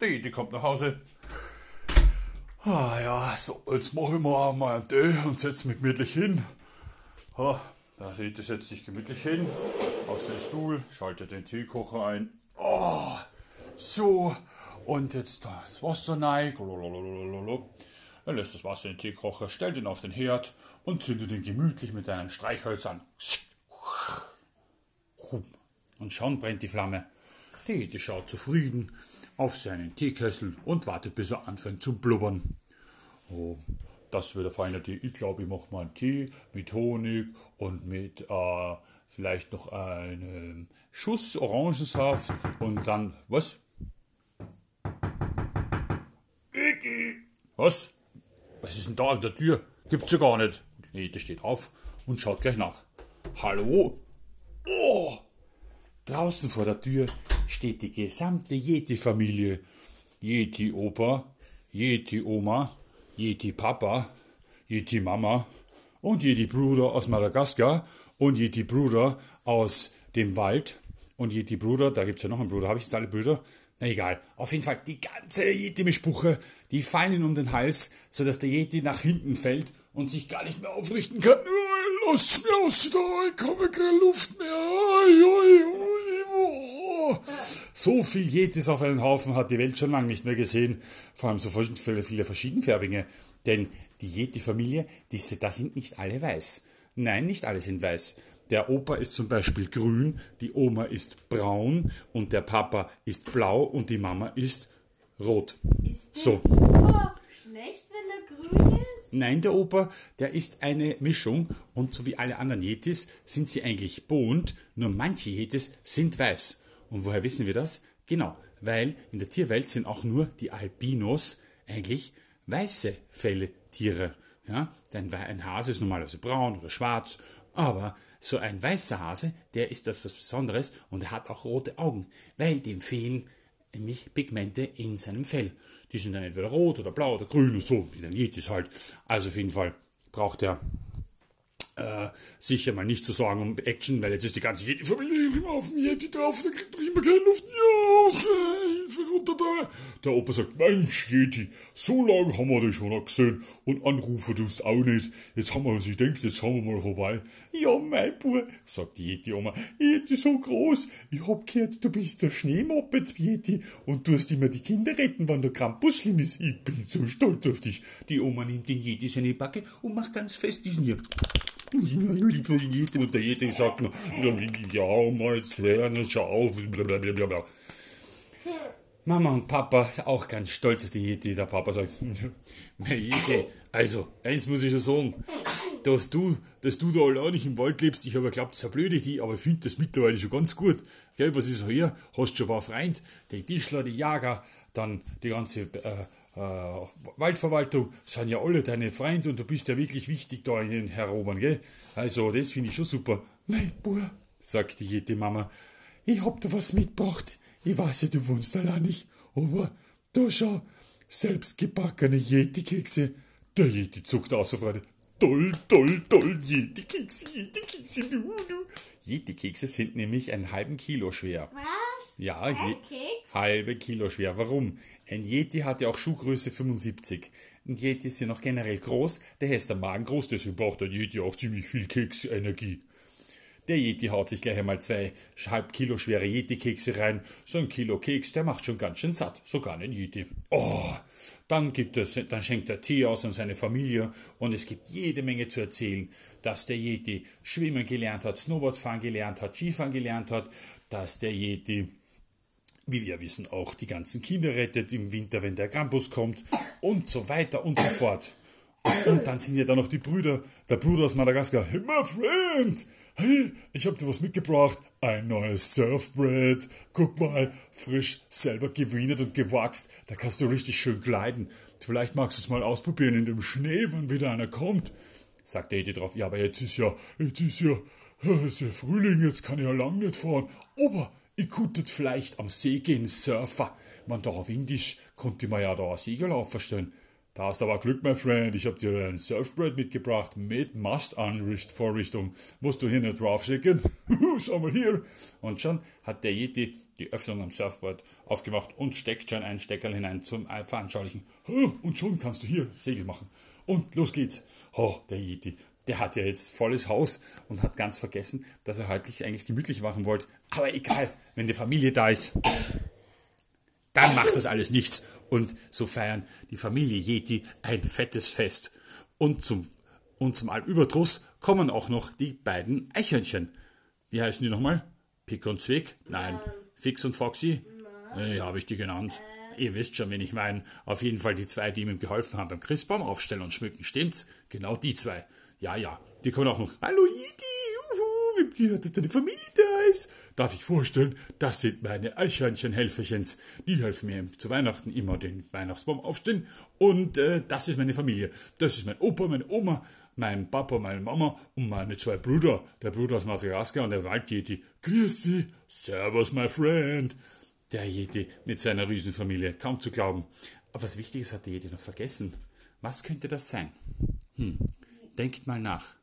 Der Yeti kommt nach Hause. Ah ja, so, jetzt mache ich mal mal einen Tee und setze mich gemütlich hin. Ha, der Yeti setzt sich gemütlich hin, auf den Stuhl, schaltet den Teekocher ein. Oh, so, und jetzt das Wasser rein. Er lässt das Wasser in den Teekocher, stellt ihn auf den Herd und zündet ihn gemütlich mit einem Streichholz an. Und schon brennt die Flamme. Der Yeti schaut zufrieden auf seinen Teekessel und wartet, bis er anfängt zu blubbern. Oh, das wird ein feiner Tee. Ich glaube, ich mache mal einen Tee mit Honig und mit äh, vielleicht noch einem Schuss Orangensaft und dann, was? Was? Was ist denn da an der Tür? Gibt's ja gar nicht. Nee, der steht auf und schaut gleich nach. Hallo? Oh! Draußen vor der Tür steht die gesamte Yeti-Familie. Yeti-Opa, Yeti-Oma, Yeti-Papa, Yeti-Mama und Yeti-Bruder aus Madagaskar und Yeti-Bruder aus dem Wald und Yeti-Bruder, da gibt's ja noch einen Bruder. Habe ich jetzt alle Brüder? Na egal. Auf jeden Fall, die ganze Yeti-Bespuche, die fallen ihm um den Hals, sodass der Yeti nach hinten fällt und sich gar nicht mehr aufrichten kann. Lass mir aus da, ich komme keine Luft mehr. Oi, oi, oi, oh. So viel Yetis auf einen Haufen hat die Welt schon lange nicht mehr gesehen. Vor allem so viele, viele verschiedenfarbige. Denn die Yeti-Familie, da sind nicht alle weiß. Nein, nicht alle sind weiß. Der Opa ist zum Beispiel grün, die Oma ist braun und der Papa ist blau und die Mama ist rot. Ist der so. Opa schlecht, wenn er grün ist? Nein, der Opa, der ist eine Mischung und so wie alle anderen Yetis sind sie eigentlich bunt, nur manche Yetis sind weiß. Und woher wissen wir das? Genau, weil in der Tierwelt sind auch nur die Albinos eigentlich weiße Felletiere. Ja, denn ein Hase ist normalerweise braun oder schwarz, aber so ein weißer Hase, der ist das was Besonderes und er hat auch rote Augen, weil dem fehlen nämlich Pigmente in seinem Fell. Die sind dann entweder rot oder blau oder grün oder so, wie der Yetis halt. Also auf jeden Fall braucht er äh, sicher mal nicht zu sorgen um Action, weil jetzt ist die ganze Yeti-Familie auf dem Yeti drauf, der kriegt doch immer keine Luft. Ja, Hilfe runter da. Der Opa sagt, Mensch, Yeti, so lange haben wir dich schon noch gesehen und Anrufe tust auch nicht. Jetzt haben wir uns gedacht, jetzt haben wir mal vorbei. Ja, mein Bub, sagt die Yeti-Oma, Yeti so groß. Ich hab gehört, du bist der Schneemoppet, Yeti, und du hast immer die Kinder retten, wenn der Krampus schlimm ist. Ich bin so stolz auf dich. Die Oma nimmt den Yeti seine Backe und macht ganz fest diesen hier. Und der Yeti sagt nur, ja, mal lernen, schau auf. Mama und Papa auch ganz stolz auf die Yeti. Der Papa sagt, Yeti, also, eins muss ich schon sagen, dass du, dass du da allein nicht im Wald lebst, ich habe geglaubt, das ist eine blöde Idee, aber ich finde das mittlerweile schon ganz gut. Gell, was ist hier? Hast schon ein paar Freunde, die Tischler, die Jager, dann die ganze äh, äh, Waldverwaltung sind ja alle deine Freunde und du bist ja wirklich wichtig da in den Herobern, gell? Also, das finde ich schon super. Mein Bub, sagt die Jete Mama, ich hab da was mitgebracht. Ich weiß ja, du wohnst allein nicht, aber da schau, selbstgebackene Yeti-Kekse. Der Yeti zuckt aus auf Freude. Toll, toll, toll, Yeti-Kekse, Yeti-Kekse, du, du. Yeti-Kekse sind nämlich einen halben Kilo schwer. Was? Ja, je, halbe Kilo schwer. Warum? Ein Yeti hat ja auch Schuhgröße 75. Ein Yeti ist ja noch generell groß, der ist der Magen groß, deswegen braucht der Yeti auch ziemlich viel Keksenergie. Der Yeti haut sich gleich einmal zwei halb Kilo schwere Yeti-Kekse rein. So ein Kilo Keks, der macht schon ganz schön satt. Sogar ein Yeti. Oh, dann gibt es, dann schenkt er Tee aus an seine Familie und es gibt jede Menge zu erzählen, dass der Yeti schwimmen gelernt hat, Snowboardfahren gelernt hat, Skifahren gelernt hat, dass der Yeti wie wir wissen, auch die ganzen Kinder rettet im Winter, wenn der Krampus kommt und so weiter und so fort. Und dann sind ja da noch die Brüder, der Bruder aus Madagaskar. Hey, my friend! Hey, ich hab dir was mitgebracht. Ein neues Surfbrett. Guck mal, frisch selber gewienet und gewachst. Da kannst du richtig schön gleiten. Vielleicht magst du es mal ausprobieren in dem Schnee, wenn wieder einer kommt. Sagt der Edi drauf. Ja, aber jetzt ist ja, jetzt ist ja, es ist ja Frühling, jetzt kann ich ja lang nicht fahren. Aber ich könnte vielleicht am See gehen, surfen. Man da auf Indisch konnte man ja da ein Segel aufstellen. Da hast aber Glück, mein Freund. Ich hab dir ein Surfbrett mitgebracht mit Mastanvorrichtung. Musst du hier nicht draufschicken? Schau mal hier. Und schon hat der Yeti die Öffnung am Surfboard aufgemacht und steckt schon einen Steckerl hinein zum Veranschaulichen. Und schon kannst du hier Segel machen. Und los geht's. Oh, der Yeti, der hat ja jetzt volles Haus und hat ganz vergessen, dass er heute eigentlich gemütlich machen wollte. Aber egal, wenn die Familie da ist, dann macht das alles nichts. Und so feiern die Familie Yeti ein fettes Fest. Und zum, und zum Allüberdruss kommen auch noch die beiden Eichhörnchen. Wie heißen die nochmal? Pick und Zwick? Nein. Fix und Foxy? Nein. Äh, habe ich die genannt. Äh. Ihr wisst schon, wen ich meine. Auf jeden Fall die zwei, die ihm geholfen haben beim Christbaum aufstellen und schmücken. Stimmt's? Genau die zwei. Ja, ja. Die kommen auch noch. Hallo Yeti! Juhu! Wie gehört, dass deine Familie da ist? Darf ich vorstellen, das sind meine Eichhörnchen-Helferchens. Die helfen mir zu Weihnachten immer den Weihnachtsbaum aufstellen. Und äh, das ist meine Familie. Das ist mein Opa, meine Oma, mein Papa, meine Mama und meine zwei Brüder. Der Bruder aus Madagaskar und der Waldjeti. Grüß Sie. Servus, my friend. Der Yeti mit seiner Riesenfamilie. Kaum zu glauben. Aber was Wichtiges hat der Yeti noch vergessen. Was könnte das sein? Hm. Denkt mal nach.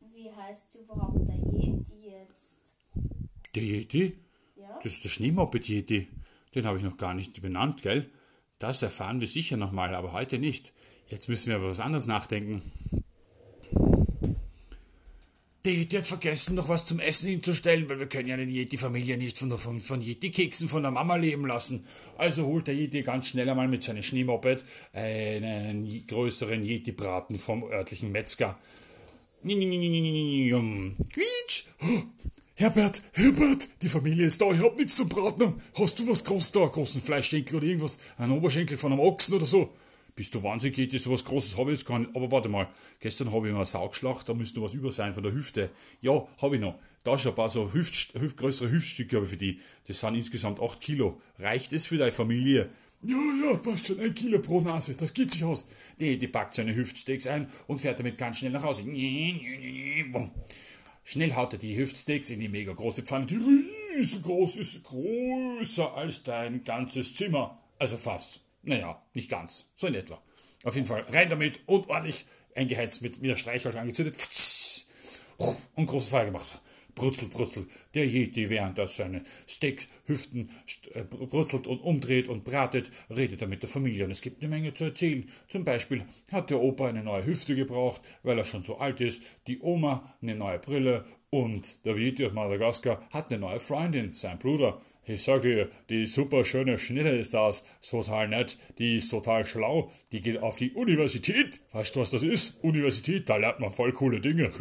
Wie heißt überhaupt der Yeti jetzt? Der Yeti? Ja? Das ist der Schneemoppet-Yeti. Den habe ich noch gar nicht benannt, gell? Das erfahren wir sicher nochmal, aber heute nicht. Jetzt müssen wir aber was anderes nachdenken. Der Yeti hat vergessen, noch was zum Essen hinzustellen, weil wir können ja die Yeti-Familie nicht von, von, von Yeti-Keksen von der Mama leben lassen. Also holt der Yeti ganz schnell einmal mit seinem Schneemoped einen größeren Yeti-Braten vom örtlichen Metzger. Quietsch! Herbert, Herbert, die Familie ist da, ich hab nichts zum Braten. Hast du was Großes da? Großen Fleischschenkel oder irgendwas? Ein Oberschenkel von einem Ochsen oder so? Bist du wahnsinnig, geht so was Großes habe ich jetzt gar nicht. Aber warte mal, gestern habe ich mal eine Sau geschlacht, da müsste noch was über sein von der Hüfte. Ja, habe ich noch. Da schon ein paar so Hüft, Hüft, größere Hüftstücke habe ich für die. Das sind insgesamt 8 Kilo. Reicht es für deine Familie? Ja, ja, passt schon, ein Kilo pro Nase, das geht sich aus. Die, die packt seine Hüftsteaks ein und fährt damit ganz schnell nach Hause. Schnell haut er die Hüftsteaks in die mega große Pfanne, die riesengroß ist, größer als dein ganzes Zimmer. Also fast. Naja, nicht ganz. So in etwa. Auf jeden Fall rein damit und ordentlich eingeheizt mit wieder Streichholz angezündet und große Feuer gemacht. Brutzel, brutzel, der Yeti, während er seine Steak-Hüften äh, brutzelt und umdreht und bratet, redet er mit der Familie und es gibt eine Menge zu erzählen. Zum Beispiel hat der Opa eine neue Hüfte gebraucht, weil er schon so alt ist, die Oma eine neue Brille und der Yeti aus Madagaskar hat eine neue Freundin, sein Bruder. Ich sag dir, die super schöne Schnitte ist das, total nett, die ist total schlau, die geht auf die Universität. Weißt du, was das ist? Universität, da lernt man voll coole Dinge.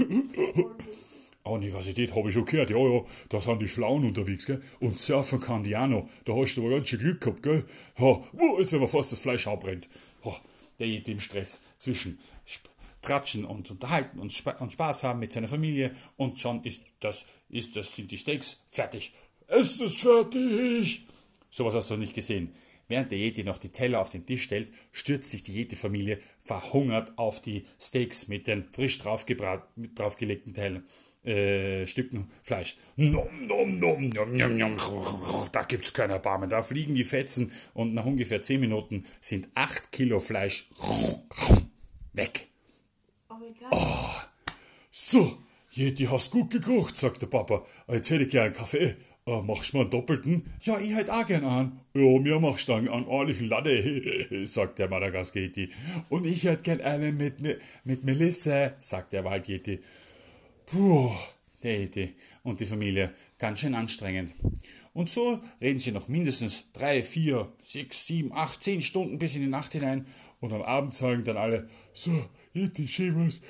Universität habe ich schon gehört, ja, ja, da sind die Schlauen unterwegs, gell? Und surfen kann die auch noch. Da hast du aber ganz schön Glück gehabt, gell? Ja, oh, jetzt wenn man fast das Fleisch abbrennt. Oh, der geht im Stress zwischen Tratschen und unterhalten und, Sp und Spaß haben mit seiner Familie und schon ist das, ist das, sind die Steaks fertig. Es ist fertig! Sowas hast du nicht gesehen. Während der Yeti noch die Teller auf den Tisch stellt, stürzt sich die Yeti-Familie verhungert auf die Steaks mit den frisch draufgelegten Teilen, äh, Stücken Fleisch. Nom, nom, nom, nom, nom, nom. Da gibt's kein Erbarmen. Da fliegen die Fetzen und nach ungefähr 10 Minuten sind 8 Kilo Fleisch weg. Oh. So, Yeti, hast gut gekocht, sagt der Papa. Jetzt hätte ich gern einen Kaffee. Äh, machst du mal einen doppelten? Ja, ich hätte auch gern einen. Ja, mir machst du einen, einen ordentlichen Latte, sagt der Madagaskar-Yeti. Und ich hätte gern einen mit, mit Melisse, sagt der Wald-Yeti. Puh, der Yeti und die Familie, ganz schön anstrengend. Und so reden sie noch mindestens drei, vier, sechs, sieben, acht, zehn Stunden bis in die Nacht hinein und am Abend sagen dann alle, so, Yeti, schön was,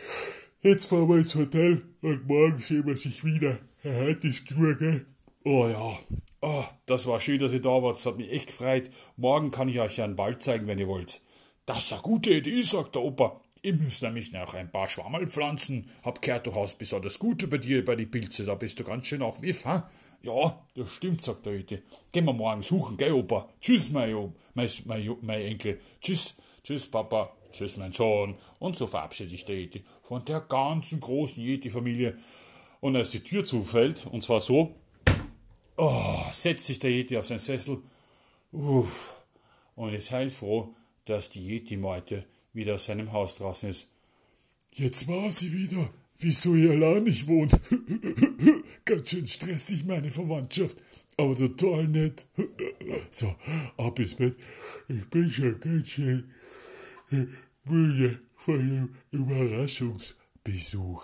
jetzt fahren wir ins Hotel und morgen sehen wir sich wieder. Heute ist genug, gell? Oh ja, oh, das war schön, dass ihr da wart. Das hat mich echt gefreut. Morgen kann ich euch ja einen Wald zeigen, wenn ihr wollt. Das ist eine gute Idee, sagt der Opa. Ich muss nämlich noch ein paar Schwammerl pflanzen. Hab gehört, du hast besonders gute bei dir bei die Pilze. Da bist du ganz schön auch wiff, ha? Ja, das stimmt, sagt der Oete. Gehen wir morgen suchen, gell, Opa? Tschüss, mein, mein, mein, mein Enkel. Tschüss, tschüss, Papa. Tschüss, mein Sohn. Und so verabschiedet sich der Yeti von der ganzen großen Yeti-Familie. Und als die Tür zufällt, und zwar so, Oh, setzt sich der Yeti auf seinen Sessel. Uff. und ist heilfroh, dass die Yeti-Meute wieder aus seinem Haus draußen ist. Jetzt war sie wieder, wieso ihr allein nicht wohnt. Ganz schön stressig, meine Verwandtschaft, aber total nett. So, ab ins Bett. Ich bin schon ganz schön müde von dem Überraschungsbesuch.